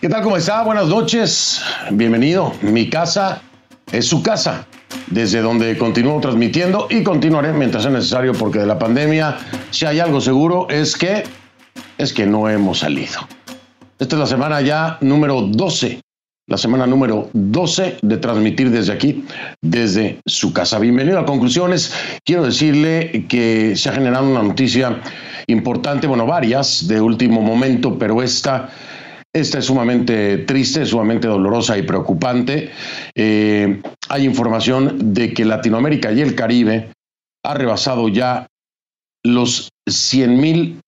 ¿Qué tal? ¿Cómo está? Buenas noches. Bienvenido. Mi casa es su casa, desde donde continúo transmitiendo y continuaré mientras sea necesario porque de la pandemia, si hay algo seguro, es que es que no hemos salido. Esta es la semana ya número 12, la semana número 12 de transmitir desde aquí, desde su casa. Bienvenido a Conclusiones. Quiero decirle que se ha generado una noticia importante, bueno, varias de último momento, pero esta esta es sumamente triste, sumamente dolorosa y preocupante. Eh, hay información de que Latinoamérica y el Caribe ha rebasado ya los 100 mil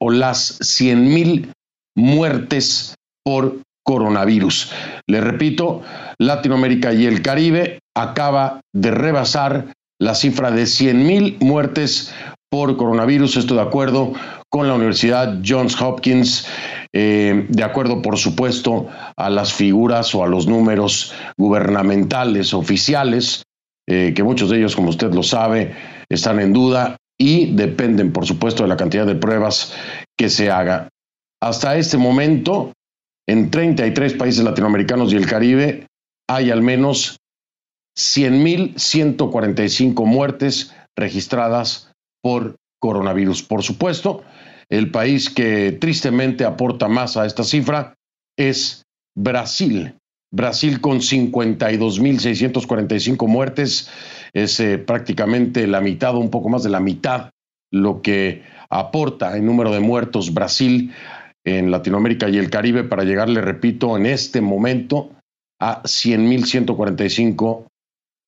o las 100 mil muertes por coronavirus. Le repito, Latinoamérica y el Caribe acaba de rebasar la cifra de 100 mil muertes por coronavirus. Esto de acuerdo con la Universidad Johns Hopkins, eh, de acuerdo, por supuesto, a las figuras o a los números gubernamentales oficiales, eh, que muchos de ellos, como usted lo sabe, están en duda y dependen, por supuesto, de la cantidad de pruebas que se haga. Hasta este momento, en 33 países latinoamericanos y el Caribe, hay al menos 100.145 muertes registradas por coronavirus. Por supuesto, el país que tristemente aporta más a esta cifra es Brasil. Brasil con 52.645 muertes es eh, prácticamente la mitad un poco más de la mitad lo que aporta en número de muertos Brasil en Latinoamérica y el Caribe para llegar, le repito, en este momento a 100.145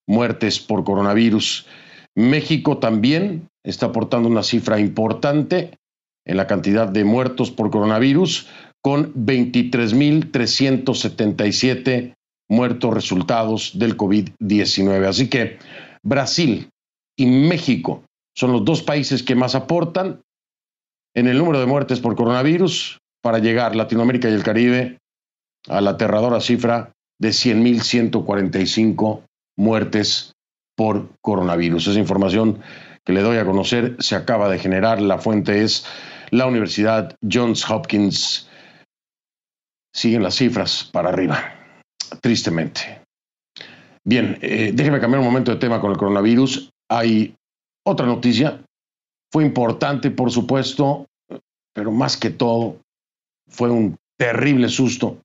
muertes por coronavirus. México también está aportando una cifra importante en la cantidad de muertos por coronavirus, con 23.377 muertos resultados del COVID-19. Así que Brasil y México son los dos países que más aportan en el número de muertes por coronavirus para llegar Latinoamérica y el Caribe a la aterradora cifra de 100.145 muertes por coronavirus. Esa información que le doy a conocer se acaba de generar. La fuente es la Universidad Johns Hopkins. Siguen las cifras para arriba, tristemente. Bien, eh, déjeme cambiar un momento de tema con el coronavirus. Hay otra noticia. Fue importante, por supuesto, pero más que todo, fue un terrible susto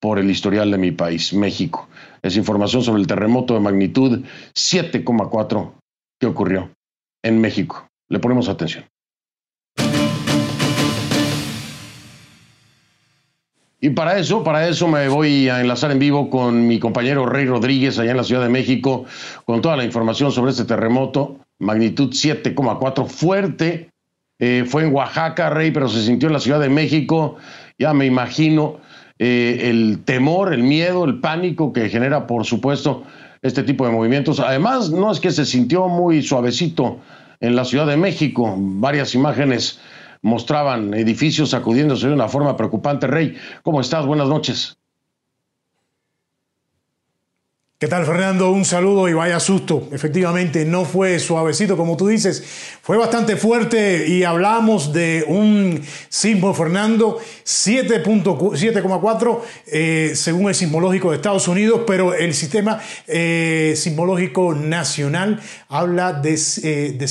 por el historial de mi país, México. Es información sobre el terremoto de magnitud 7,4 que ocurrió en México. Le ponemos atención. Y para eso, para eso me voy a enlazar en vivo con mi compañero Rey Rodríguez allá en la Ciudad de México con toda la información sobre este terremoto, magnitud 7,4 fuerte. Eh, fue en Oaxaca, Rey, pero se sintió en la Ciudad de México. Ya me imagino eh, el temor, el miedo, el pánico que genera, por supuesto, este tipo de movimientos. Además, no es que se sintió muy suavecito en la Ciudad de México. Varias imágenes mostraban edificios sacudiéndose de una forma preocupante. Rey, ¿cómo estás? Buenas noches. ¿Qué tal, Fernando? Un saludo y vaya susto. Efectivamente, no fue suavecito, como tú dices, fue bastante fuerte y hablamos de un sismo, Fernando, 7.4 eh, según el sismológico de Estados Unidos, pero el sistema eh, sismológico nacional habla de, eh, de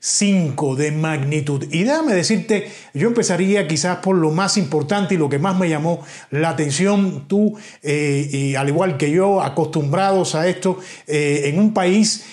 7.5 de magnitud. Y déjame decirte, yo empezaría quizás por lo más importante y lo que más me llamó la atención, tú, y al igual que yo, acostumbrados a esto, en un país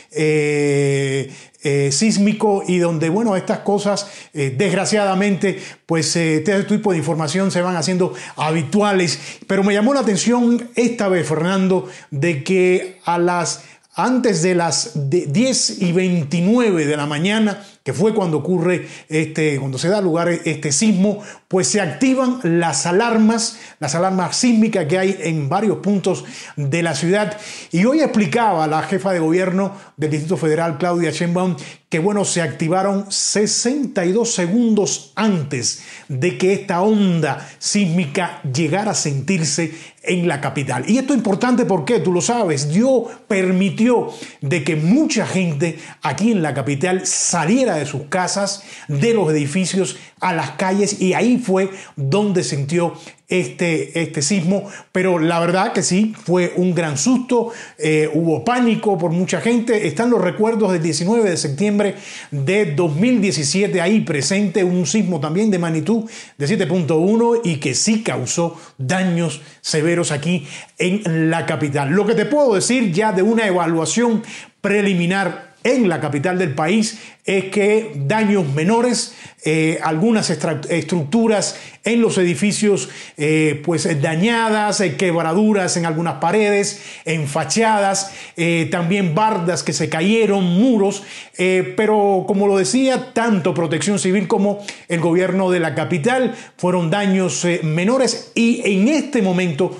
eh, sísmico y donde, bueno, estas cosas, eh, desgraciadamente, pues eh, este tipo de información se van haciendo habituales. Pero me llamó la atención esta vez, Fernando, de que a las antes de las 10 y 29 de la mañana, que fue cuando ocurre este, cuando se da lugar este sismo, pues se activan las alarmas, las alarmas sísmicas que hay en varios puntos de la ciudad. Y hoy explicaba la jefa de gobierno del Distrito Federal, Claudia Sheinbaum, que bueno, se activaron 62 segundos antes de que esta onda sísmica llegara a sentirse en la capital. Y esto es importante porque, tú lo sabes, Dios permitió de que mucha gente aquí en la capital saliera de sus casas, de los edificios, a las calles y ahí fue donde sintió este, este sismo, pero la verdad que sí, fue un gran susto, eh, hubo pánico por mucha gente, están los recuerdos del 19 de septiembre de 2017 ahí presente, un sismo también de magnitud de 7.1 y que sí causó daños severos aquí en la capital. Lo que te puedo decir ya de una evaluación preliminar en la capital del país es que daños menores, eh, algunas estructuras en los edificios eh, pues dañadas, eh, quebraduras en algunas paredes, en fachadas, también bardas que se cayeron, muros, pero como lo decía, tanto Protección Civil como el gobierno de la capital fueron daños menores y en este momento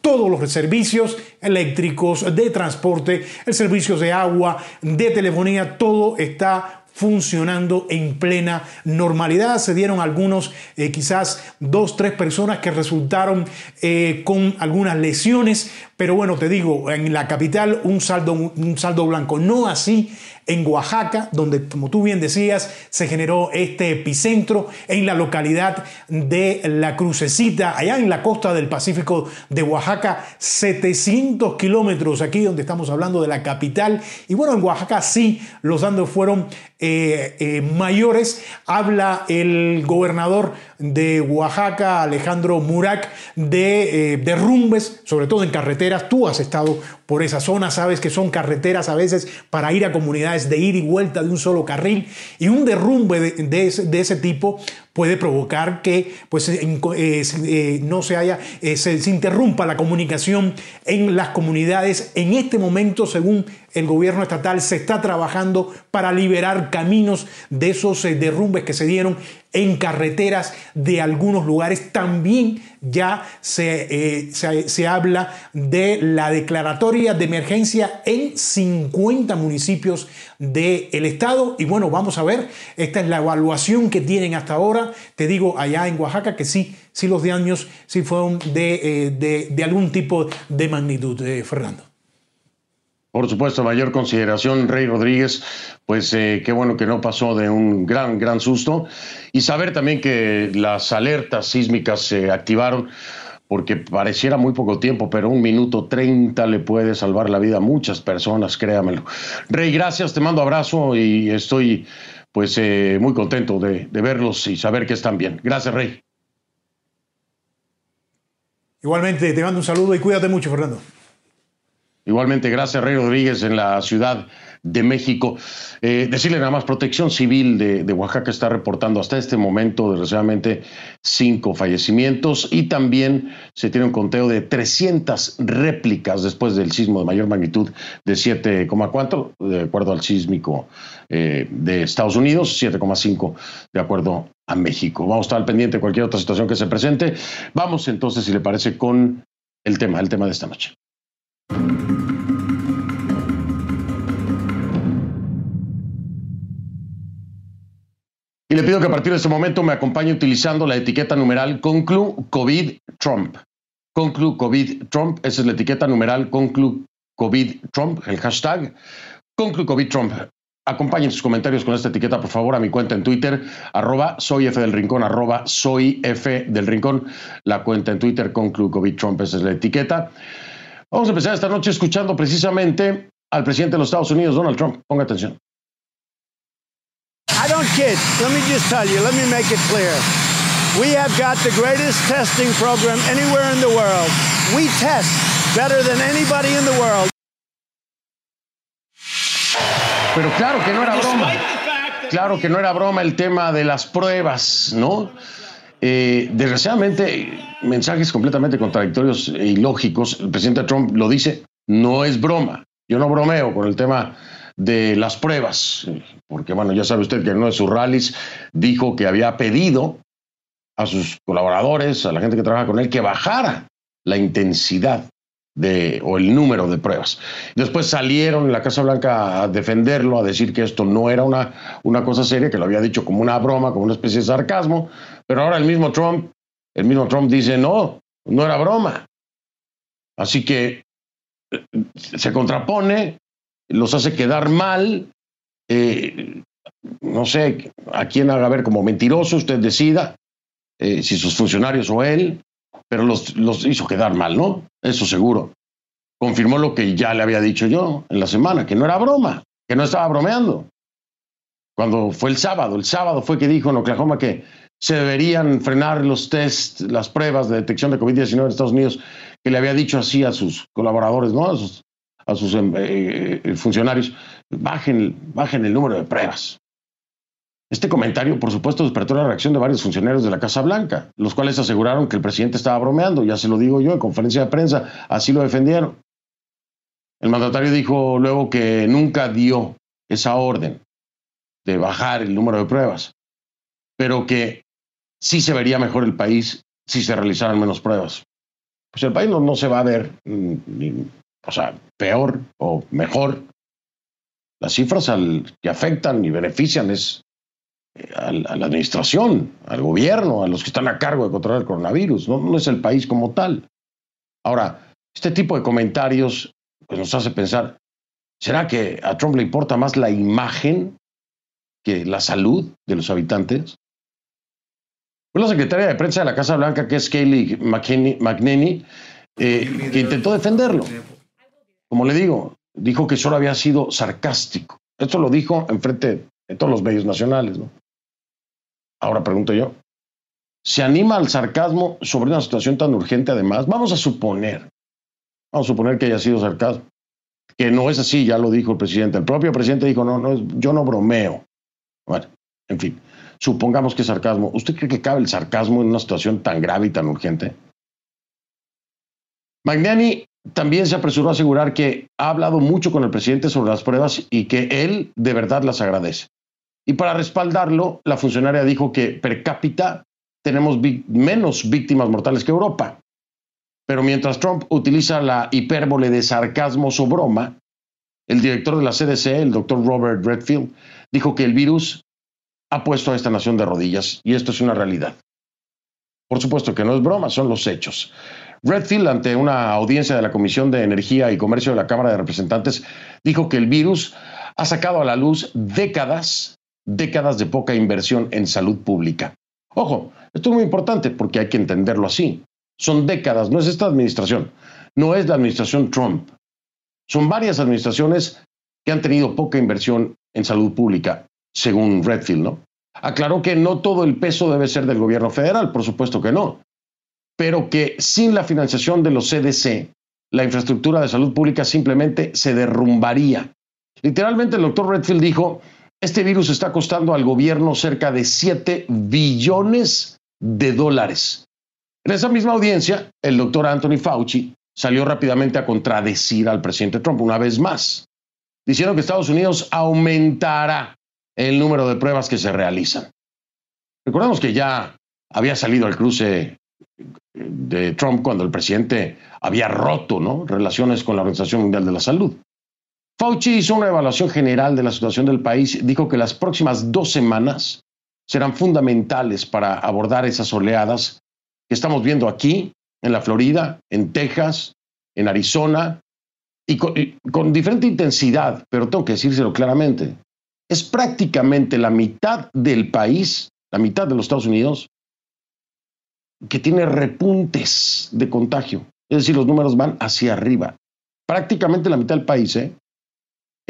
todos los servicios eléctricos, de transporte, el servicio de agua, de telefonía, todo está funcionando en plena normalidad. Se dieron algunos, eh, quizás dos, tres personas que resultaron eh, con algunas lesiones, pero bueno, te digo, en la capital un saldo, un saldo blanco, no así en Oaxaca, donde, como tú bien decías, se generó este epicentro en la localidad de La Crucecita, allá en la costa del Pacífico de Oaxaca, 700 kilómetros aquí donde estamos hablando de la capital. Y bueno, en Oaxaca sí, los daños fueron eh, eh, mayores. Habla el gobernador de Oaxaca, Alejandro Murak, de eh, derrumbes, sobre todo en carreteras. Tú has estado por esa zona, sabes que son carreteras a veces para ir a comunidades de ir y vuelta de un solo carril. Y un derrumbe de, ese, tipo puede provocar que pues, no se haya, se interrumpa la comunicación en las comunidades. En este momento, según el gobierno estatal se está trabajando para liberar caminos de esos eh, derrumbes que se dieron en carreteras de algunos lugares. También ya se, eh, se, habla de la declaratoria de emergencia en 50 municipios del estado. Y bueno, vamos a ver, esta es la evaluación que tienen hasta ahora. Te digo, allá en Oaxaca que sí, sí los daños sí fueron de, eh, de, de algún tipo de magnitud, Fernando. Por supuesto, mayor consideración, Rey Rodríguez, pues eh, qué bueno que no pasó de un gran, gran susto. Y saber también que las alertas sísmicas se activaron, porque pareciera muy poco tiempo, pero un minuto treinta le puede salvar la vida a muchas personas, créamelo. Rey, gracias, te mando abrazo y estoy pues eh, muy contento de, de verlos y saber que están bien. Gracias, Rey. Igualmente, te mando un saludo y cuídate mucho, Fernando. Igualmente, gracias, Rey Rodríguez, en la Ciudad de México. Eh, decirle nada más, Protección Civil de, Oaxaca está reportando hasta este momento, desgraciadamente, cinco fallecimientos y también se tiene un conteo de 300 réplicas después del sismo de mayor magnitud de 7,4, de acuerdo al sísmico eh, de Estados Unidos, 7,5 de acuerdo a México. Vamos a estar al pendiente de cualquier otra situación que se presente. Vamos entonces, si le parece, con el tema, el tema de esta noche. Y le pido que a partir de este momento me acompañe utilizando la etiqueta numeral Conclu COVID Trump. Conclu COVID Trump, esa es la etiqueta numeral Conclu COVID Trump, el hashtag Conclu COVID Trump. Acompañen sus comentarios con esta etiqueta, por favor, a mi cuenta en Twitter, arroba soy F del Rincón, arroba soy F del Rincón, la cuenta en Twitter, Conclu COVID Trump, esa es la etiqueta. Vamos a empezar esta noche escuchando precisamente al presidente de los Estados Unidos, Donald Trump. Ponga atención. I don't kid. Let me just tell you, let me make it clear. We have got the greatest testing program anywhere in the world. We test better than anybody in the world. Pero claro que no era broma. Claro que no era broma el tema de las pruebas, ¿no? Eh, desgraciadamente, mensajes completamente contradictorios e ilógicos. El presidente Trump lo dice, no es broma. Yo no bromeo con el tema de las pruebas, porque bueno, ya sabe usted que en uno de sus rallies dijo que había pedido a sus colaboradores, a la gente que trabaja con él, que bajara la intensidad o el número de pruebas. Después salieron en la Casa Blanca a defenderlo, a decir que esto no era una, una cosa seria, que lo había dicho como una broma, como una especie de sarcasmo, pero ahora el mismo Trump, el mismo Trump dice, no, no era broma. Así que eh, se contrapone, los hace quedar mal. Eh, no sé a quién haga ver como mentiroso, usted decida, eh, si sus funcionarios o él, pero los, los hizo quedar mal, ¿no? Eso seguro. Confirmó lo que ya le había dicho yo en la semana, que no era broma, que no estaba bromeando. Cuando fue el sábado, el sábado fue que dijo en Oklahoma que se deberían frenar los tests, las pruebas de detección de COVID-19 en Estados Unidos, que le había dicho así a sus colaboradores, ¿no? A sus, em, eh, eh, funcionarios, bajen, bajen el número de pruebas. Este comentario, por supuesto, despertó la reacción de varios funcionarios de la Casa Blanca, los cuales aseguraron que el presidente estaba bromeando, ya se lo digo yo en conferencia de prensa, así lo defendieron. El mandatario dijo luego que nunca dio esa orden de bajar el número de pruebas, pero que sí se vería mejor el país si se realizaran menos pruebas. Pues el país no, se va a ver, mm, o sea, peor o mejor. Las cifras que afectan y benefician es a, la administración, al gobierno, a los que están a cargo de controlar el coronavirus, no, es el país como tal. Ahora, este tipo de comentarios pues, nos hace pensar, ¿será que a Trump le importa más la imagen que la salud de los habitantes? Fue la secretaria de prensa de la Casa Blanca, que es Kayleigh McNamee, eh, que intentó defenderlo. Como le digo, dijo que solo había sido sarcástico. Esto lo dijo en frente de todos los medios nacionales. ¿no? Ahora pregunto yo, ¿se anima al sarcasmo sobre una situación tan urgente además? Vamos a suponer, vamos a suponer que haya sido sarcasmo. Que no es así, ya lo dijo el presidente. El propio presidente dijo, no, no, yo no bromeo. Bueno, en fin. Supongamos que es sarcasmo. ¿Usted cree que cabe el sarcasmo en una situación tan grave y tan urgente? Magnani también se apresuró a asegurar que ha hablado mucho con el presidente sobre las pruebas y que él de verdad las agradece. Y para respaldarlo, la funcionaria dijo que per cápita tenemos menos víctimas mortales que Europa. Pero mientras Trump utiliza la hipérbole de sarcasmo o broma, el director de la CDC, el doctor Robert Redfield, dijo que el virus ha puesto a esta nación de rodillas y esto es una realidad. Por supuesto que no es broma, son los hechos. Redfield, ante una audiencia de la Comisión de Energía y Comercio de la Cámara de Representantes, dijo que el virus ha sacado a la luz décadas, décadas de poca inversión en salud pública. Ojo, esto es muy importante porque hay que entenderlo así. Son décadas, no es esta administración, no es la administración Trump. Son varias administraciones que han tenido poca inversión en salud pública según Redfield, ¿no? Aclaró que no todo el peso debe ser del gobierno federal, por supuesto que no, pero que sin la financiación de los CDC, la infraestructura de salud pública simplemente se derrumbaría. Literalmente el doctor Redfield dijo, este virus está costando al gobierno cerca de 7 billones de dólares. En esa misma audiencia, el doctor Anthony Fauci salió rápidamente a contradecir al presidente Trump una vez más, diciendo que Estados Unidos aumentará el número de pruebas que se realizan. Recordemos que ya había salido al cruce de Trump cuando el presidente había roto ¿no? relaciones con la Organización Mundial de la Salud. Fauci hizo una evaluación general de la situación del país, dijo que las próximas dos semanas serán fundamentales para abordar esas oleadas que estamos viendo aquí, en la Florida, en Texas, en Arizona, y con, diferente intensidad, pero tengo que decírselo claramente es prácticamente la mitad del país, la mitad de los Estados Unidos, que tiene repuntes de contagio. Es decir, los números van hacia arriba. Prácticamente la mitad del país, ¿eh?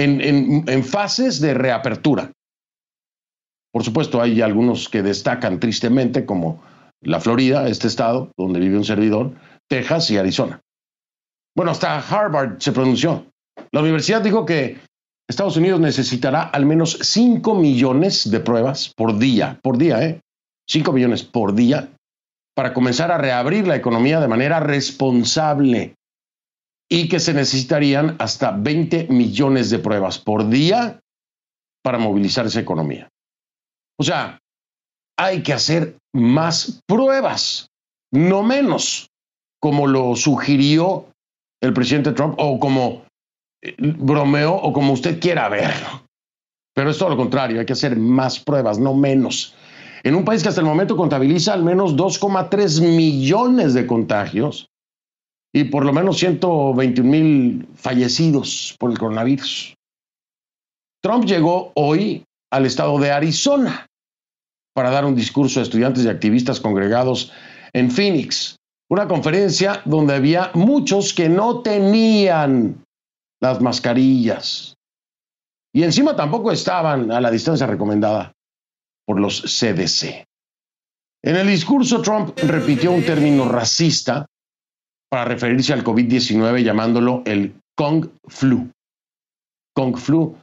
En, fases de reapertura. Por supuesto, hay algunos que destacan tristemente, como la Florida, este estado donde vive un servidor, Texas y Arizona. Bueno, hasta Harvard se pronunció. La universidad dijo que Estados Unidos necesitará al menos 5 millones de pruebas por día, por día, ¿eh? 5 millones por día para comenzar a reabrir la economía de manera responsable y que se necesitarían hasta 20 millones de pruebas por día para movilizar esa economía. O sea, hay que hacer más pruebas, no menos, como lo sugirió el presidente Trump o como bromeo o como usted quiera verlo. Pero es todo lo contrario, hay que hacer más pruebas, no menos. En un país que hasta el momento contabiliza al menos 2,3 millones de contagios y por lo menos 121 mil fallecidos por el coronavirus. Trump llegó hoy al estado de Arizona para dar un discurso a estudiantes y activistas congregados en Phoenix. Una conferencia donde había muchos que no tenían las mascarillas. Y encima tampoco estaban a la distancia recomendada por los CDC. En el discurso, Trump repitió un término racista para referirse al COVID-19 llamándolo el Kung Flu. Kung Flu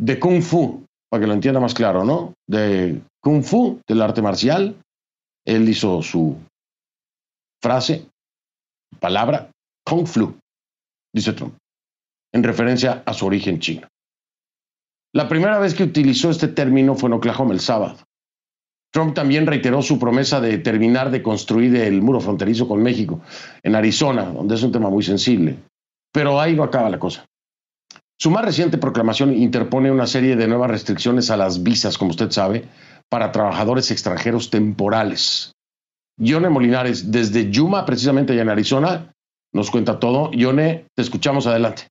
de Kung Fu, para que lo entienda más claro, ¿no? De Kung Fu, del arte marcial. Él hizo su frase, palabra, Kung Flu, dice Trump, en referencia a su origen chino. La primera vez que utilizó este término fue en Oklahoma el sábado. Trump también reiteró su promesa de terminar de construir el muro fronterizo con México en Arizona, donde es un tema muy sensible. Pero ahí no acaba la cosa. Su más reciente proclamación interpone una serie de nuevas restricciones a las visas, como usted sabe, para trabajadores extranjeros temporales. Yone Molinares, desde Yuma, precisamente allá en Arizona, nos cuenta todo. Yone, te escuchamos adelante.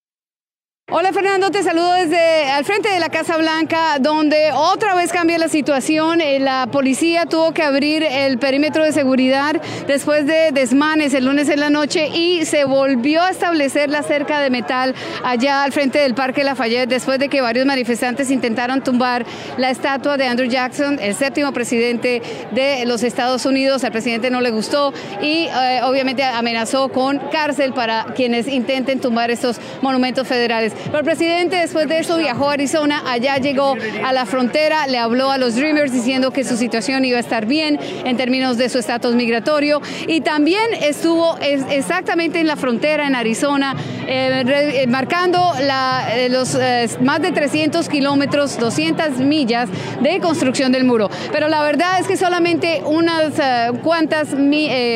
Hola Fernando, te saludo desde al frente de la Casa Blanca, donde otra vez cambia la situación. Eh, la policía tuvo que abrir el perímetro de seguridad después de desmanes el lunes en la noche y se volvió a establecer la cerca de metal allá al frente del Parque Lafayette después de que varios manifestantes intentaron tumbar la estatua de Andrew Jackson, el séptimo presidente de los Estados Unidos. Al presidente no le gustó y eh, obviamente amenazó con cárcel para quienes intenten tumbar estos monumentos federales. El presidente después de eso viajó a Arizona, allá llegó a la frontera, le habló a los Dreamers diciendo que su situación iba a estar bien en términos de su estatus migratorio. Y también estuvo exactamente en la frontera en Arizona, eh, eh, marcando eh, los más de 300 kilómetros, 200 millas de construcción del muro. Pero la verdad es que solamente unas cuantas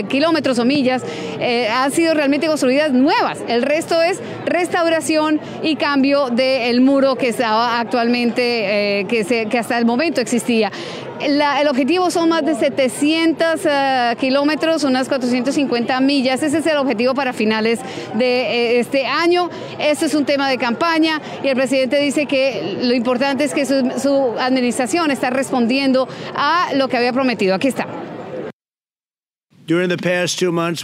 kilómetros o millas han sido realmente construidas nuevas. El resto es restauración y cambio del muro que estaba actualmente, que hasta el momento existía. El objetivo son más de 700 eh, kilómetros, unas 450 millas. Ese es el objetivo para finales de eh, este año. Este es un tema de campaña y el presidente dice que lo importante es que su, su administración está respondiendo a lo que había prometido. Aquí está. During the past two months,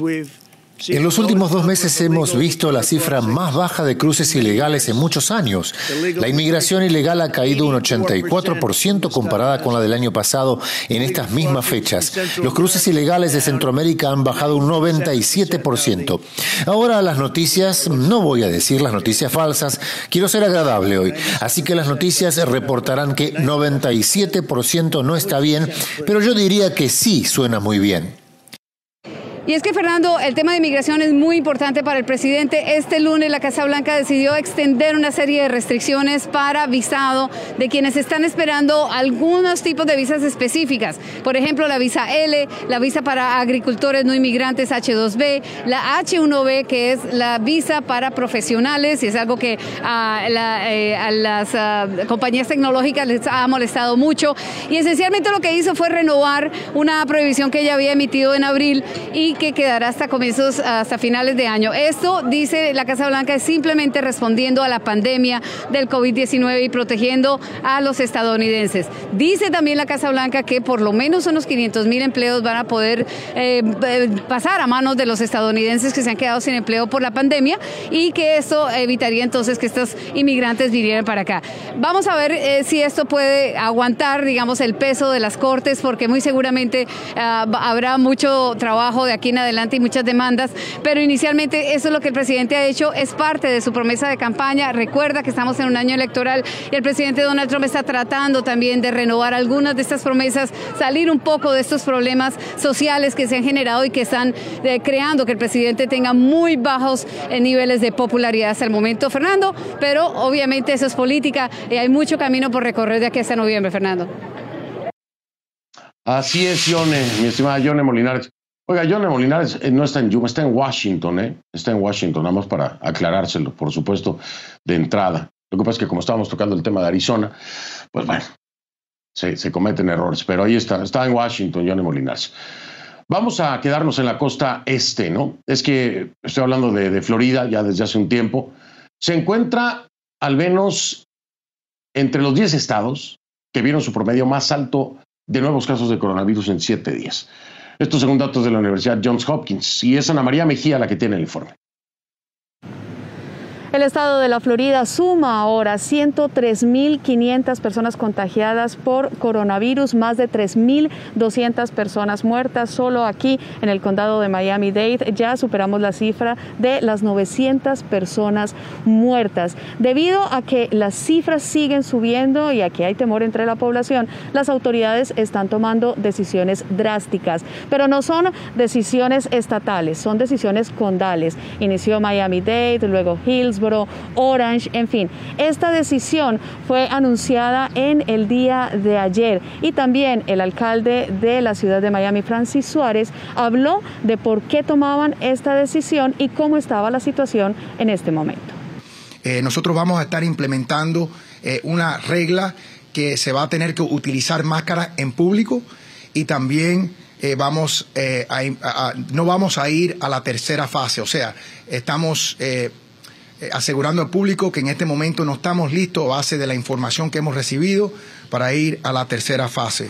en los últimos dos meses hemos visto la cifra más baja de cruces ilegales en muchos años. La inmigración ilegal ha caído un 84% comparada con la del año pasado en estas mismas fechas. Los cruces ilegales de Centroamérica han bajado un 97%. Ahora las noticias, no voy a decir las noticias falsas, quiero ser agradable hoy. Así que las noticias reportarán que 97% no está bien, pero yo diría que sí suena muy bien. Y es que, Fernando, el tema de inmigración es muy importante para el presidente. Este lunes la Casa Blanca decidió extender una serie de restricciones para visado de quienes están esperando algunos tipos de visas específicas. Por ejemplo, la visa L, la visa para agricultores no inmigrantes H2B, la H1B, que es la visa para profesionales, y es algo que a, eh, las compañías tecnológicas les ha molestado mucho. Y esencialmente lo que hizo fue renovar una prohibición que ella había emitido en abril y que quedará hasta comienzos, hasta finales de año. Esto, dice la Casa Blanca, es simplemente respondiendo a la pandemia del COVID-19 y protegiendo a los estadounidenses. Dice también la Casa Blanca que por lo menos unos 500 mil empleos van a poder eh, pasar a manos de los estadounidenses que se han quedado sin empleo por la pandemia y que esto evitaría entonces que estos inmigrantes vinieran para acá. Vamos a ver eh, si esto puede aguantar, digamos, el peso de las cortes, porque muy seguramente ah, habrá mucho trabajo de aquí en adelante y muchas demandas, pero inicialmente eso es lo que el presidente ha hecho, es parte de su promesa de campaña. Recuerda que estamos en un año electoral y el presidente Donald Trump está tratando también de renovar algunas de estas promesas, salir un poco de estos problemas sociales que se han generado y que están eh, creando que el presidente tenga muy bajos eh, niveles de popularidad hasta el momento, Fernando, pero obviamente eso es política y hay mucho camino por recorrer de aquí hasta noviembre, Fernando. Así es, Yone, mi estimada Yone Molinares. Oiga, John Molinares eh, no está en Yuma, está en Washington, ¿eh? Está en Washington, nada más para aclarárselo, por supuesto, de entrada. Lo que pasa es que como estábamos tocando el tema de Arizona, pues bueno, se, cometen errores, pero ahí está, está en Washington, John Molinares. Vamos a quedarnos en la costa este, ¿no? Es que estoy hablando de, de Florida ya desde hace un tiempo. Se encuentra al menos entre los 10 estados que vieron su promedio más alto de nuevos casos de coronavirus en siete días. Estos según datos de la Universidad Johns Hopkins. Y es Ana María Mejía la que tiene el informe. El estado de la Florida suma ahora 103.500 personas contagiadas por coronavirus, más de 3.200 personas muertas. Solo aquí en el condado de Miami-Dade ya superamos la cifra de las 900 personas muertas. Debido a que las cifras siguen subiendo y a que hay temor entre la población, las autoridades están tomando decisiones drásticas, pero no son decisiones estatales, son decisiones condales. Inició Miami-Dade, luego Hills, Orange, en fin. Esta decisión fue anunciada en el día de ayer y también el alcalde de la ciudad de Miami, Francis Suárez, habló de por qué tomaban esta decisión y cómo estaba la situación en este momento. Eh, nosotros vamos a estar implementando eh, una regla que se va a tener que utilizar máscara en público y también eh, vamos a, no vamos a ir a la tercera fase, o sea, estamos asegurando al público que en este momento no estamos listos a base de la información que hemos recibido para ir a la tercera fase.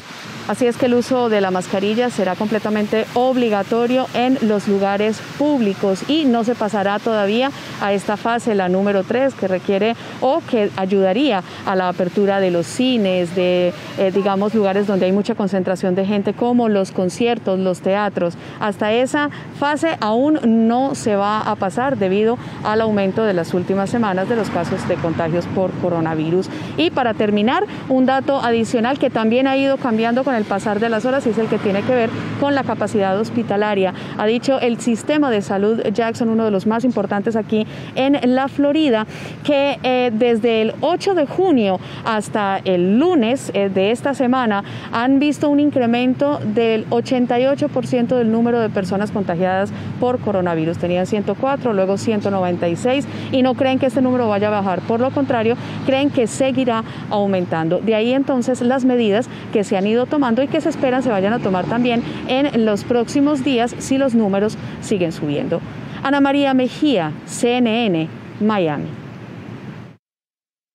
Así es que el uso de la mascarilla será completamente obligatorio en los lugares públicos y no se pasará todavía a esta fase, la número 3, que requiere o que ayudaría a la apertura de los cines, de, eh, digamos, lugares donde hay mucha concentración de gente, como los conciertos, los teatros. Hasta esa fase aún no se va a pasar debido al aumento de las últimas semanas de los casos de contagios por coronavirus. Y para terminar, un dato adicional que también ha ido cambiando con el pasar de las horas y es el que tiene que ver con la capacidad hospitalaria. Ha dicho el sistema de salud Jackson, uno de los más importantes aquí en la Florida, que eh, desde el 8 de junio hasta el lunes eh, de esta semana han visto un incremento del 88% del número de personas contagiadas por coronavirus. Tenían 104, luego 196 y no creen que este número vaya a bajar. Por lo contrario, creen que seguirá aumentando. De ahí entonces las medidas que se han ido tomando y que se esperan se vayan a tomar también en los próximos días si los números siguen subiendo. Ana María Mejía, CNN, Miami.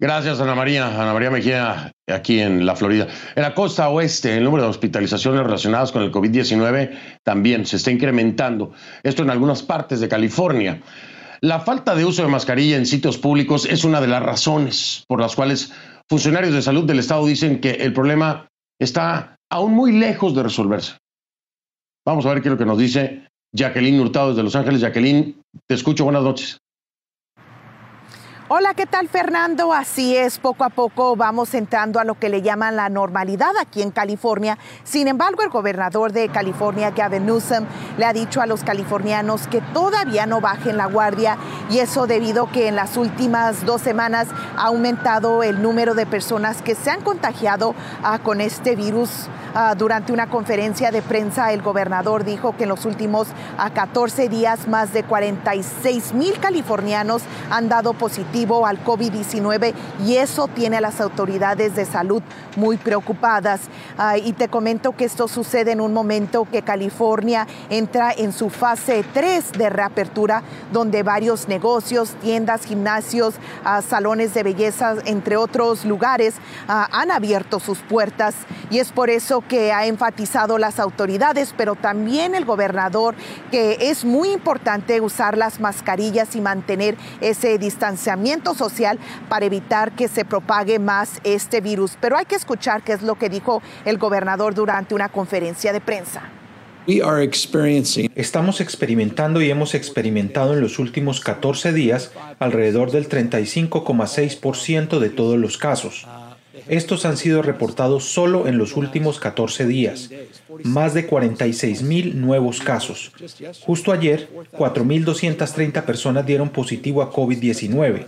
Gracias, Ana María. Ana María Mejía, aquí en la Florida. En la costa oeste, el número de hospitalizaciones relacionadas con el COVID-19 también se está incrementando. Esto en algunas partes de California. La falta de uso de mascarilla en sitios públicos es una de las razones por las cuales funcionarios de salud del Estado dicen que el problema está aún muy lejos de resolverse. Vamos a ver qué es lo que nos dice Jacqueline Hurtado desde Los Ángeles. Jacqueline, te escucho. Buenas noches. Hola, ¿qué tal Fernando? Así es, poco a poco vamos entrando a lo que le llaman la normalidad aquí en California. Sin embargo, el gobernador de California, Gavin Newsom, le ha dicho a los californianos que todavía no bajen la guardia y eso debido a que en las últimas dos semanas ha aumentado el número de personas que se han contagiado ah, con este virus. Ah, durante una conferencia de prensa, el gobernador dijo que en los últimos 14 ah, días más de 46 mil californianos han dado positivo al COVID-19 y eso tiene a las autoridades de salud muy preocupadas. Ah, y te comento que esto sucede en un momento que California entra en su fase 3 de reapertura, donde varios negocios, tiendas, gimnasios, salones de belleza, entre otros lugares, han abierto sus puertas. Y es por eso que ha enfatizado las autoridades, pero también el gobernador, que es muy importante usar las mascarillas y mantener ese distanciamiento social para evitar que se propague más este virus. Pero hay que escuchar qué es lo que dijo el gobernador durante una conferencia de prensa. Estamos experimentando y hemos experimentado en los últimos 14 días alrededor del 35,6% de todos los casos. Estos han sido reportados solo en los últimos 14 días, más de 46 mil nuevos casos. Justo ayer, 4.230 personas dieron positivo a COVID-19,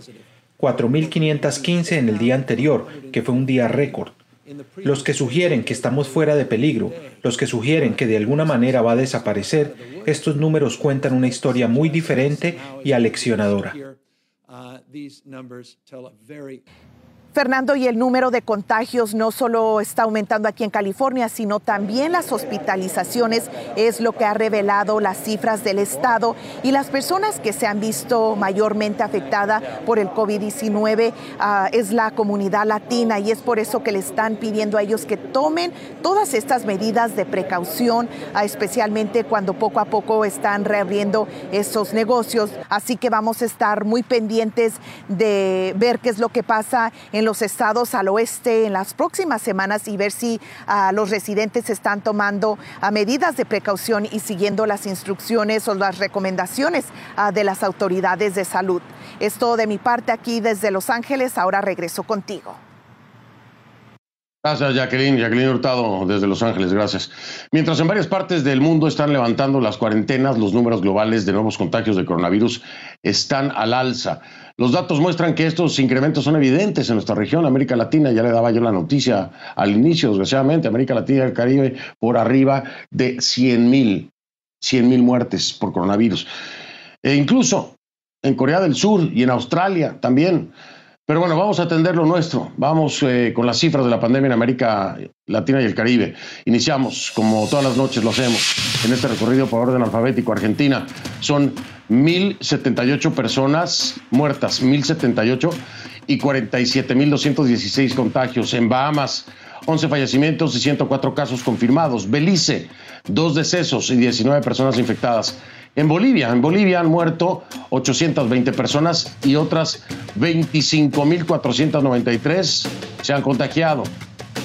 4.515 en el día anterior, que fue un día récord. Los que sugieren que estamos fuera de peligro, los que sugieren que de alguna manera va a desaparecer, estos números cuentan una historia muy diferente y aleccionadora. Fernando, y el número de contagios no solo está aumentando aquí en California, sino también las hospitalizaciones, es lo que ha revelado las cifras del Estado. Y las personas que se han visto mayormente afectadas por el COVID-19 ah, es la comunidad latina y es por eso que le están pidiendo a ellos que tomen todas estas medidas de precaución, ah, especialmente cuando poco a poco están reabriendo esos negocios. Así que vamos a estar muy pendientes de ver qué es lo que pasa en los estados al oeste en las próximas semanas y ver si ah, los residentes están tomando ah, medidas de precaución y siguiendo las instrucciones o las recomendaciones ah, de las autoridades de salud. Es todo de mi parte aquí desde Los Ángeles. Ahora regreso contigo. Gracias, Jacqueline. Jacqueline Hurtado desde Los Ángeles, gracias. Mientras en varias partes del mundo están levantando las cuarentenas, los números globales de nuevos contagios de coronavirus están al alza. Los datos muestran que estos incrementos son evidentes en nuestra región, América Latina. Ya le daba yo la noticia al inicio, desgraciadamente, América Latina y el Caribe por arriba de 100 mil, 100 mil muertes por coronavirus. E incluso en Corea del Sur y en Australia también. Pero bueno, vamos a atender lo nuestro. Vamos eh, con las cifras de la pandemia en América Latina y el Caribe. Iniciamos, como todas las noches lo hacemos, en este recorrido por orden alfabético. Argentina son 1.078 personas muertas, 1.078 y 47.216 contagios. En Bahamas, 11 fallecimientos y 104 casos confirmados. Belice, dos decesos y 19 personas infectadas. En Bolivia, en Bolivia han muerto 820 personas y otras 25.493 se han contagiado.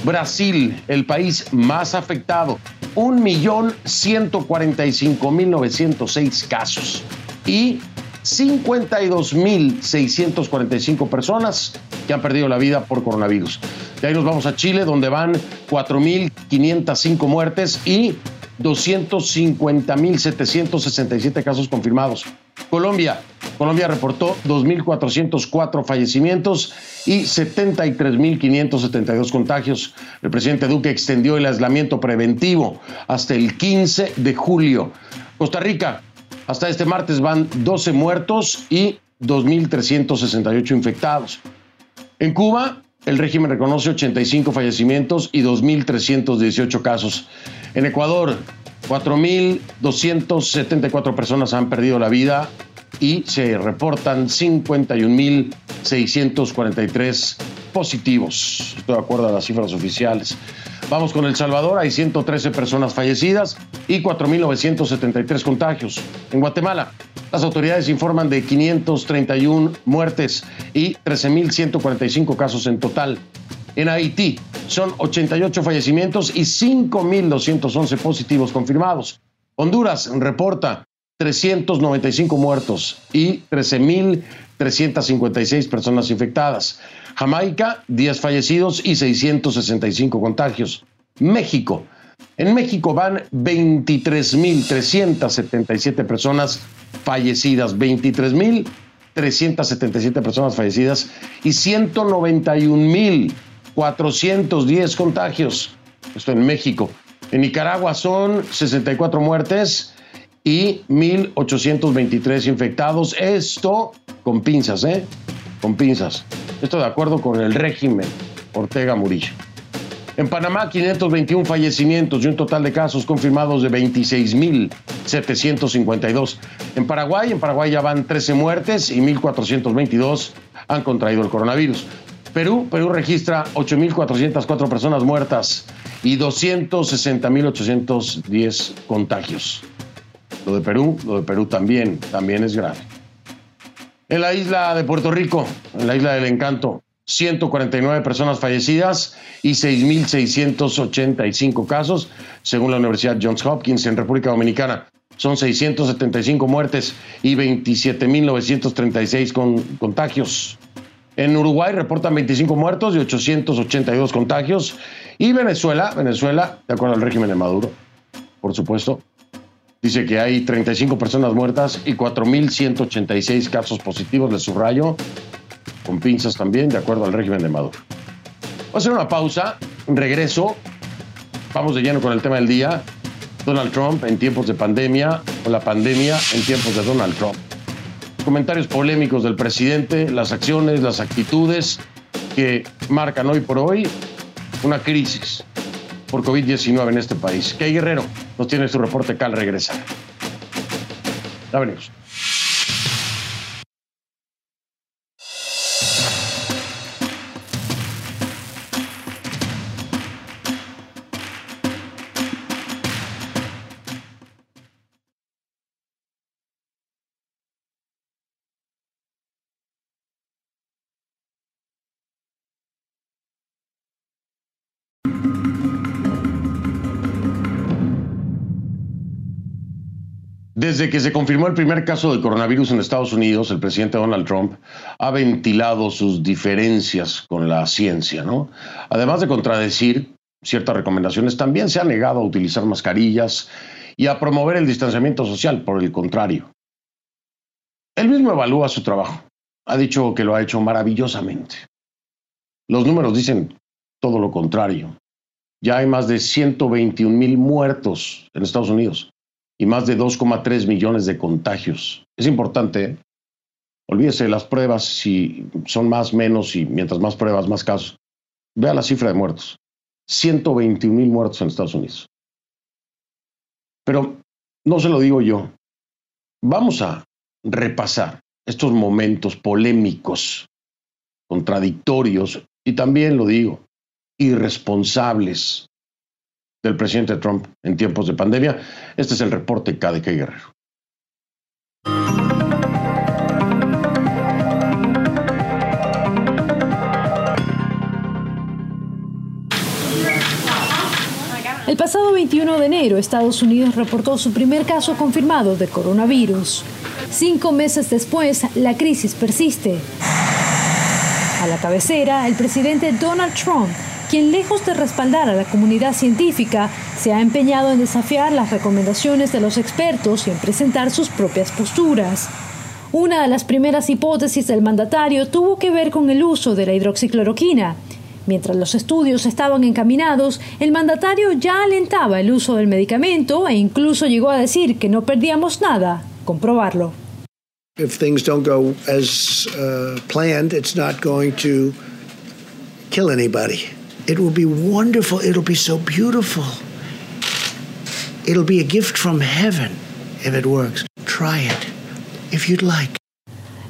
Brasil, el país más afectado, 1.145.906 casos y 52.645 personas que han perdido la vida por coronavirus. De ahí nos vamos a Chile, donde van 4.505 muertes y 250.767 casos confirmados. Colombia. Colombia reportó 2.404 fallecimientos y 73.572 contagios. El presidente Duque extendió el aislamiento preventivo hasta el 15 de julio. Costa Rica. Hasta este martes van 12 muertos y 2.368 infectados. En Cuba, el régimen reconoce 85 fallecimientos y 2.318 casos. En Ecuador, 4.274 personas han perdido la vida y se reportan 51.643 positivos. Estoy de acuerdo a las cifras oficiales. Vamos con El Salvador, hay 113 personas fallecidas y 4.973 contagios. En Guatemala, las autoridades informan de 531 muertes y 13.145 casos en total. En Haití son 88 fallecimientos y 5.211 positivos confirmados. Honduras reporta 395 muertos y 13.356 personas infectadas. Jamaica, 10 fallecidos y 665 contagios. México. En México van 23.377 personas fallecidas. 23.377 personas fallecidas y 191.410 contagios. Esto en México. En Nicaragua son 64 muertes y 1.823 infectados. Esto con pinzas, ¿eh? Con pinzas. Esto de acuerdo con el régimen Ortega Murillo. En Panamá, 521 fallecimientos y un total de casos confirmados de 26.752. En Paraguay, en Paraguay ya van 13 muertes y 1.422 han contraído el coronavirus. Perú, Perú registra 8.404 personas muertas y 260.810 contagios. Lo de Perú, lo de Perú también, también es grave. En la isla de Puerto Rico, en la isla del encanto, 149 personas fallecidas y 6.685 casos, según la Universidad Johns Hopkins en República Dominicana. Son 675 muertes y 27.936 con contagios. En Uruguay reportan 25 muertos y 882 contagios. Y Venezuela, Venezuela, de acuerdo al régimen de Maduro, por supuesto, Dice que hay 35 personas muertas y 4.186 casos positivos, de subrayo, con pinzas también, de acuerdo al régimen de Maduro. Voy a hacer una pausa, regreso, vamos de lleno con el tema del día. Donald Trump en tiempos de pandemia o la pandemia en tiempos de Donald Trump. Comentarios polémicos del presidente, las acciones, las actitudes que marcan hoy por hoy una crisis por COVID-19 en este país. Key Guerrero nos tiene su reporte acá al regresar. Ya venimos. Desde que se confirmó el primer caso de coronavirus en Estados Unidos, el presidente Donald Trump ha ventilado sus diferencias con la ciencia, ¿no? Además de contradecir ciertas recomendaciones, también se ha negado a utilizar mascarillas y a promover el distanciamiento social, por el contrario. Él mismo evalúa su trabajo. Ha dicho que lo ha hecho maravillosamente. Los números dicen todo lo contrario. Ya hay más de 121 mil muertos en Estados Unidos y más de 2,3 millones de contagios. Es importante, ¿eh? olvídese las pruebas, si son más, menos y mientras más pruebas, más casos. Vea la cifra de muertos. 121 mil muertos en Estados Unidos. Pero no se lo digo yo. Vamos a repasar estos momentos polémicos, contradictorios y también lo digo, irresponsables del presidente Trump en tiempos de pandemia. Este es el reporte KDK Guerrero. El pasado 21 de enero, Estados Unidos reportó su primer caso confirmado de coronavirus. Cinco meses después, la crisis persiste. A la cabecera, el presidente Donald Trump quien lejos de respaldar a la comunidad científica, se ha empeñado en desafiar las recomendaciones de los expertos y en presentar sus propias posturas. Una de las primeras hipótesis del mandatario tuvo que ver con el uso de la hidroxicloroquina. Mientras los estudios estaban encaminados, el mandatario ya alentaba el uso del medicamento e incluso llegó a decir que no perdíamos nada comprobarlo. If things don't go as uh, planned, it's not going to kill anybody. It will be wonderful. It'll be so beautiful. It'll be a gift from heaven if it works. Try it if you'd like.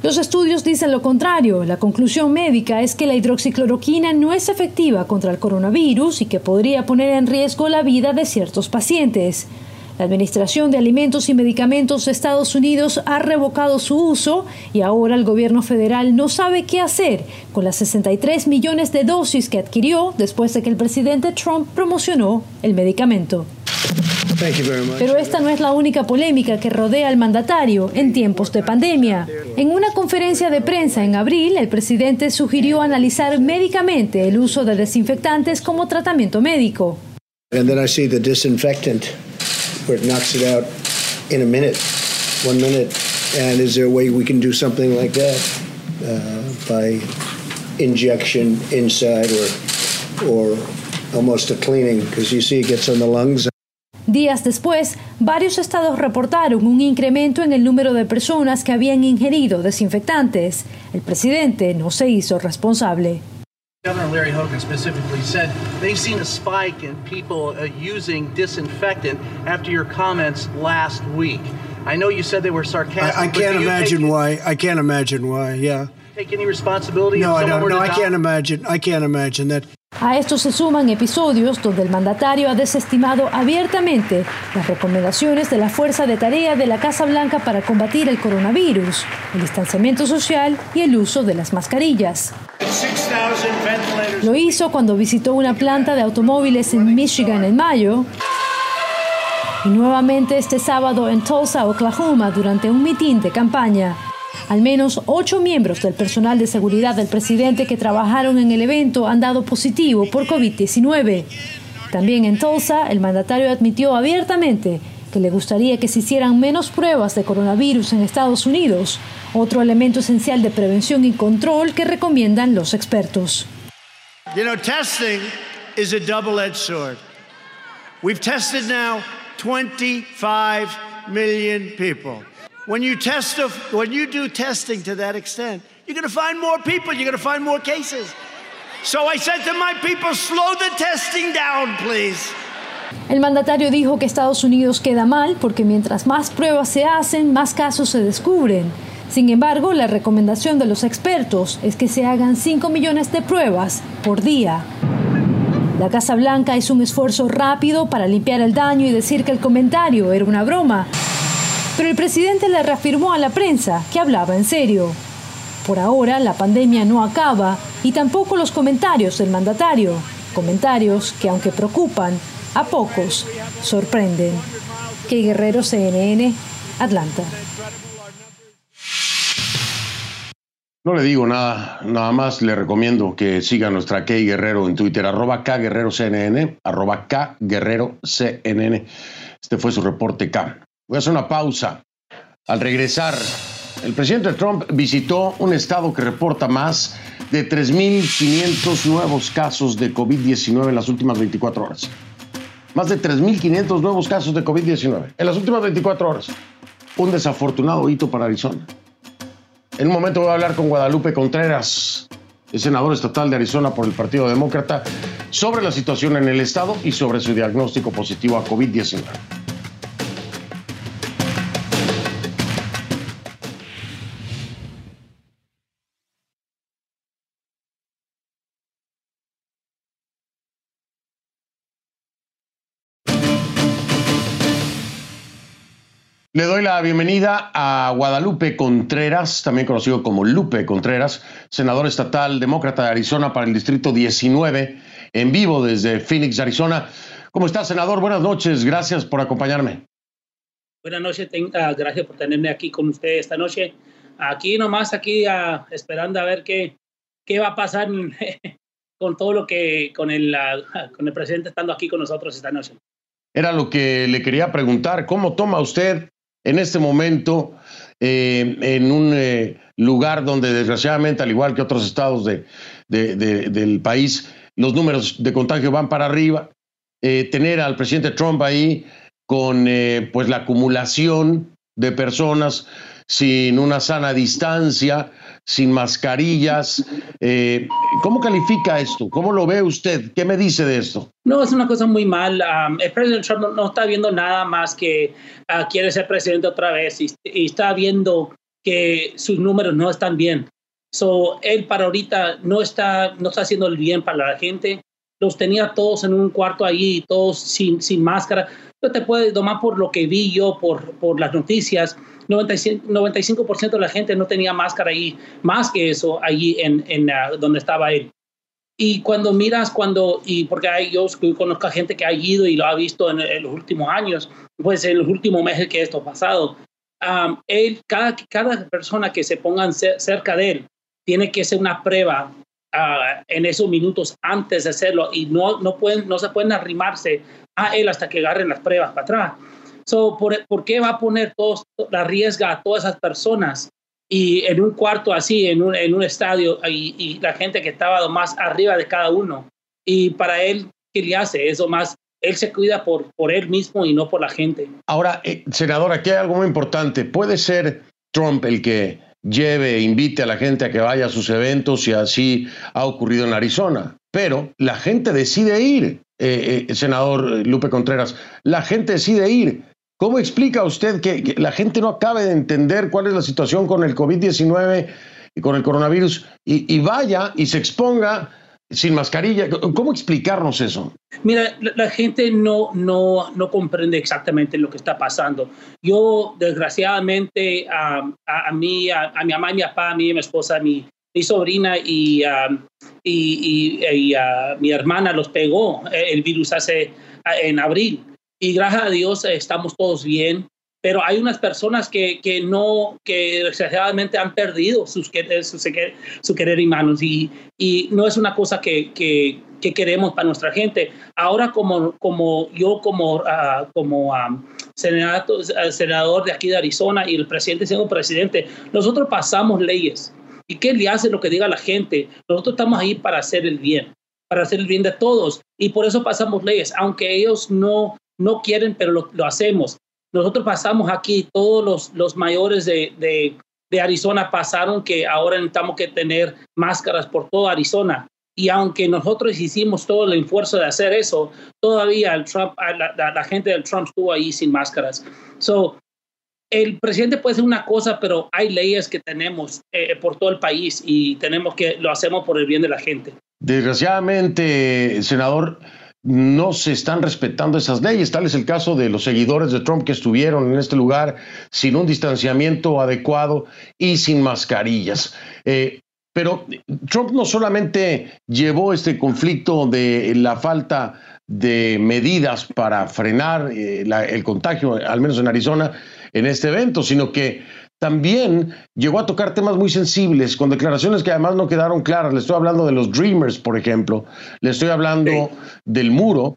Los estudios dicen lo contrario. La conclusión médica es que la hidroxicloroquina no es efectiva contra el coronavirus y que podría poner en riesgo la vida de ciertos pacientes. La Administración de Alimentos y Medicamentos de Estados Unidos ha revocado su uso y ahora el gobierno federal no sabe qué hacer con las 63 millones de dosis que adquirió después de que el presidente Trump promocionó el medicamento. Pero esta no es la única polémica que rodea al mandatario en tiempos de pandemia. En una conferencia de prensa en abril, el presidente sugirió analizar médicamente el uso de desinfectantes como tratamiento médico where it knocks it out in a minute, one minute. And is there a way we can do something like that uh, by injection inside or, or almost a cleaning? Because you see it gets on the lungs. Días después, varios estados reportaron un incremento en el número de personas que habían ingerido desinfectantes. El presidente no se hizo responsable. Governor Larry Hogan specifically said they've seen a spike in people uh, using disinfectant after your comments last week. I know you said they were sarcastic. I, I can't imagine why. I can't imagine why. Yeah. Take any responsibility? No, I don't. No, I can't imagine. I can't imagine that. A esto se suman episodios donde el mandatario ha desestimado abiertamente las recomendaciones de la Fuerza de Tarea de la Casa Blanca para combatir el coronavirus, el distanciamiento social y el uso de las mascarillas. Lo hizo cuando visitó una planta de automóviles en Michigan en mayo y nuevamente este sábado en Tulsa, Oklahoma, durante un mitin de campaña. Al menos ocho miembros del personal de seguridad del presidente que trabajaron en el evento han dado positivo por COVID-19. También en Tulsa, el mandatario admitió abiertamente que le gustaría que se hicieran menos pruebas de coronavirus en Estados Unidos, otro elemento esencial de prevención y control que recomiendan los expertos. You know, testing is a double-edged sword. We've tested now 25 million people. When you test, when you do testing to that extent, you're going to find more people. You're going to find more cases. So I said to my people, slow the testing down, please. El mandatario dijo que Estados Unidos queda mal porque mientras más pruebas se hacen, más casos se descubren. Sin embargo, la recomendación de los expertos es que se hagan 5 millones de pruebas por día. La Casa Blanca hizo un esfuerzo rápido para limpiar el daño y decir que el comentario era una broma. Pero el presidente le reafirmó a la prensa que hablaba en serio. Por ahora, la pandemia no acaba y tampoco los comentarios del mandatario. Comentarios que, aunque preocupan, a pocos sorprenden. Que Guerrero CNN, Atlanta. No le digo nada, nada más le recomiendo que siga nuestra Key Guerrero en Twitter, arroba K Guerrero CNN, arroba K Guerrero CNN. Este fue su reporte K. Voy a hacer una pausa. Al regresar, el presidente Trump visitó un estado que reporta más de 3.500 nuevos casos de COVID-19 en las últimas 24 horas. Más de 3.500 nuevos casos de COVID-19 en las últimas 24 horas. Un desafortunado hito para Arizona. En un momento voy a hablar con Guadalupe Contreras, el senador estatal de Arizona por el Partido Demócrata, sobre la situación en el estado y sobre su diagnóstico positivo a COVID-19. Le doy la bienvenida a Guadalupe Contreras, también conocido como Lupe Contreras, senador estatal demócrata de Arizona para el Distrito 19, en vivo desde Phoenix, Arizona. ¿Cómo está, senador? Buenas noches, gracias por acompañarme. Buenas noches, uh, gracias por tenerme aquí con usted esta noche. Aquí nomás, aquí uh, esperando a ver qué, qué va a pasar con todo lo que, con el, uh, con el presidente estando aquí con nosotros esta noche. Era lo que le quería preguntar, ¿cómo toma usted en este momento eh, en un eh, lugar donde desgraciadamente, al igual que otros estados de, del país, los números de contagio van para arriba. Eh, tener al presidente Trump ahí con pues la acumulación de personas sin una sana distancia, sin mascarillas. Eh, ¿Cómo califica esto? ¿Cómo lo ve usted? ¿Qué me dice de esto? No, es una cosa muy mal. el presidente Trump no, está viendo nada más que ah, quiere ser presidente otra vez y, está viendo que sus números no están bien. So, él para ahorita no está, no está haciendo el bien para la gente. Los tenía todos en un cuarto allí, todos sin, sin máscara. No te puedes tomar por lo que vi yo, por, por las noticias 95%, de la gente no tenía máscara ahí, más que eso allí en, en uh, donde estaba él. Y cuando miras, cuando, y porque hay, yo conozco a gente que ha ido y lo ha visto en, los últimos años, pues en los últimos meses que esto ha pasado, él, cada, cada persona que se pongan cerca de él tiene que hacer una prueba uh, en esos minutos antes de hacerlo y no, no, pueden, no se pueden arrimarse a él hasta que agarren las pruebas para atrás. So, ¿por, qué va a poner todos, la riesga a todas esas personas? Y en un cuarto así, en un, en un estadio, y, la gente que estaba más arriba de cada uno. Y para él, ¿qué le hace? Eso más, él se cuida por, por él mismo y no por la gente. Ahora, eh, senador, aquí hay algo muy importante. Puede ser Trump el que lleve, invite a la gente a que vaya a sus eventos y así ha ocurrido en Arizona. Pero la gente decide ir, eh, eh, senador Lupe Contreras, la gente decide ir. ¿Cómo explica usted que, la gente no acabe de entender cuál es la situación con el COVID-19 y con el coronavirus y, vaya y se exponga sin mascarilla? ¿Cómo explicarnos eso? Mira, la, gente no, no, no comprende exactamente lo que está pasando. Yo, desgraciadamente, a, a, mí, a, mi mamá y mi papá, a mí y mi esposa, a mi, mi sobrina y, y, y, a mi hermana los pegó el virus hace en abril y gracias a Dios estamos todos bien, pero hay unas personas que, que no, que desgraciadamente han perdido sus, su, su querer y manos y, y no es una cosa que, que, que, queremos para nuestra gente. Ahora como, como yo como, uh, como um, senador, senador de aquí de Arizona y el presidente siendo presidente, nosotros pasamos leyes. ¿Y qué le hace lo que diga la gente? Nosotros estamos ahí para hacer el bien, para hacer el bien de todos. Y por eso pasamos leyes, aunque ellos no, no quieren, pero lo, hacemos. Nosotros pasamos aquí, todos los, los mayores de, de, Arizona pasaron que ahora necesitamos que tener máscaras por toda Arizona. Y aunque nosotros hicimos todo el esfuerzo de hacer eso, todavía el Trump, la, gente del Trump estuvo ahí sin máscaras. So, el presidente puede hacer una cosa, pero hay leyes que tenemos eh, por todo el país y tenemos que lo hacemos por el bien de la gente. Desgraciadamente, senador, no se están respetando esas leyes. Tal es el caso de los seguidores de Trump que estuvieron en este lugar sin un distanciamiento adecuado y sin mascarillas. Eh, pero Trump no solamente llevó este conflicto de la falta de medidas para frenar eh, el contagio, al menos en Arizona, en este evento, sino que también llegó a tocar temas muy sensibles, con declaraciones que además no quedaron claras. Le estoy hablando de los Dreamers, por ejemplo, le estoy hablando del muro.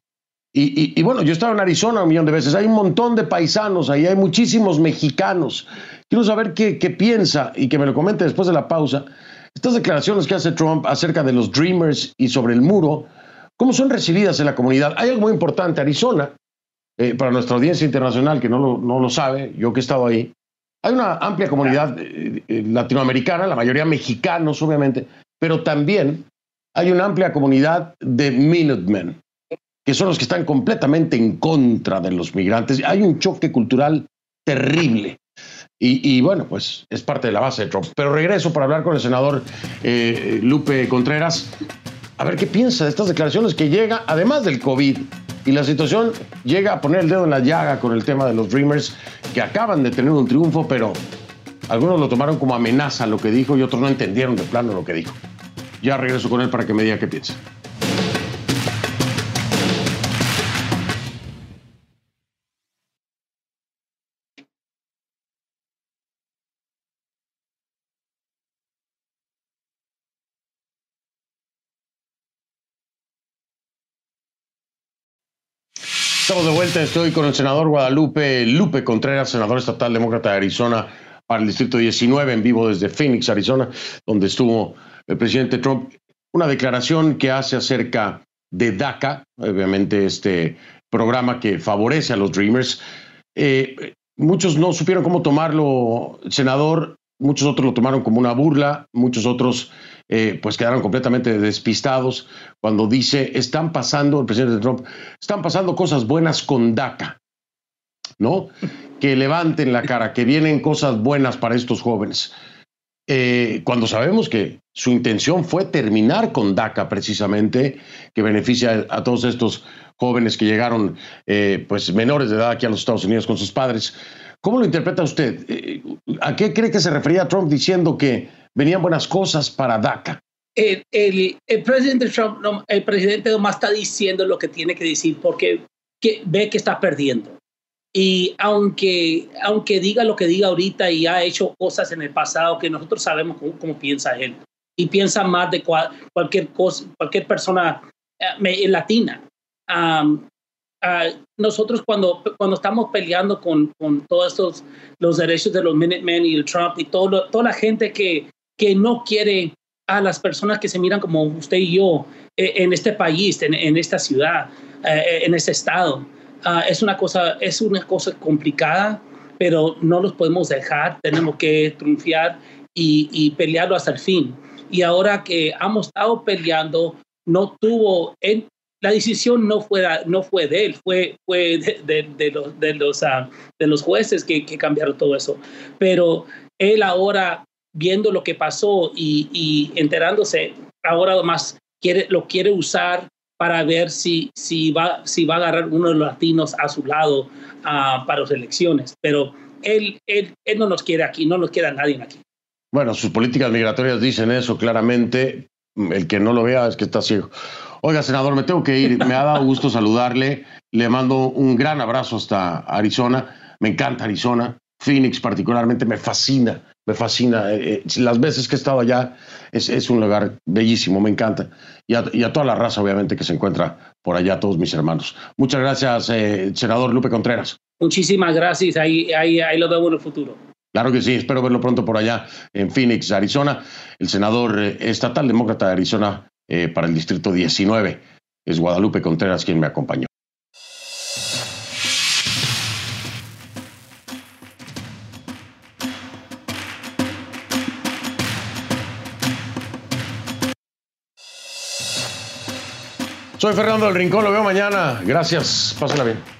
Y, y, bueno, yo estaba en Arizona un millón de veces, hay un montón de paisanos, ahí hay muchísimos mexicanos. Quiero saber qué, qué piensa y que me lo comente después de la pausa estas declaraciones que hace Trump acerca de los Dreamers y sobre el muro, ¿cómo son recibidas en la comunidad? Hay algo muy importante, Arizona, eh, para nuestra audiencia internacional que no lo, no lo sabe, yo que he estado ahí, hay una amplia comunidad eh, eh, latinoamericana, la mayoría mexicanos, obviamente, pero también hay una amplia comunidad de Minutemen, que son los que están completamente en contra de los migrantes. Hay un choque cultural terrible. Y, bueno, pues es parte de la base de Trump. Pero regreso para hablar con el senador eh, Lupe Contreras, a ver qué piensa de estas declaraciones que llega, además del COVID, y la situación llega a poner el dedo en la llaga con el tema de los Dreamers, que acaban de tener un triunfo, pero algunos lo tomaron como amenaza lo que dijo y otros no entendieron de plano lo que dijo. Ya regreso con él para que me diga qué piensa. Estoy con el senador Guadalupe Lupe Contreras, senador estatal demócrata de Arizona para el Distrito 19, en vivo desde Phoenix, Arizona, donde estuvo el presidente Trump. Una declaración que hace acerca de DACA, obviamente este programa que favorece a los Dreamers. Eh, muchos no supieron cómo tomarlo, senador, muchos otros lo tomaron como una burla, muchos otros eh, pues quedaron completamente despistados cuando dice, están pasando, el presidente Trump, están pasando cosas buenas con DACA, ¿no? Que levanten la cara, que vienen cosas buenas para estos jóvenes. Eh, cuando sabemos que su intención fue terminar con DACA precisamente, que beneficia a, todos estos jóvenes que llegaron eh, pues menores de edad aquí a los Estados Unidos con sus padres. ¿Cómo lo interpreta usted? ¿A qué cree que se refería Trump diciendo que venían buenas cosas para DACA. El, presidente Trump, el presidente nomás está diciendo lo que tiene que decir porque que, ve que está perdiendo. Y aunque, aunque diga lo que diga ahorita y ha hecho cosas en el pasado que nosotros sabemos cómo, piensa él y piensa más de cualquier cosa, cualquier persona eh, latina. nosotros cuando, cuando estamos peleando con, con todos estos, los derechos de los Minutemen y el Trump y todo, toda la gente que, que no quiere a las personas que se miran como usted y yo eh, en este país, en, esta ciudad, eh, en este estado. Ah, es, una cosa, es una cosa complicada, pero no los podemos dejar, tenemos que triunfar y, pelearlo hasta el fin. Y ahora que hemos estado peleando, no tuvo, la decisión no fue, no fue de él, fue, fue de, los, de, los, ah, de los jueces que, que cambiaron todo eso. Pero él ahora viendo lo que pasó y, enterándose, ahora más lo quiere usar para ver si, si, va, si va a agarrar uno de los latinos a su lado uh, para las elecciones. Pero él, él, él no nos quiere aquí, no nos quiere a nadie aquí. Bueno, sus políticas migratorias dicen eso claramente. El que no lo vea es que está ciego. Oiga, senador, me tengo que ir. Me ha dado gusto saludarle. Le mando un gran abrazo hasta Arizona. Me encanta Arizona. Phoenix particularmente me fascina me fascina. Eh, eh, las veces que he estado allá es, un lugar bellísimo, me encanta. Y a, toda la raza, obviamente, que se encuentra por allá, todos mis hermanos. Muchas gracias, eh, senador Lupe Contreras. Muchísimas gracias, ahí, ahí, ahí lo vemos en el futuro. Claro que sí, espero verlo pronto por allá en Phoenix, Arizona. El senador estatal demócrata de Arizona para el Distrito 19 es Guadalupe Contreras quien me acompañó. Soy Fernando del Rincón, lo veo mañana. Gracias, pásenla bien.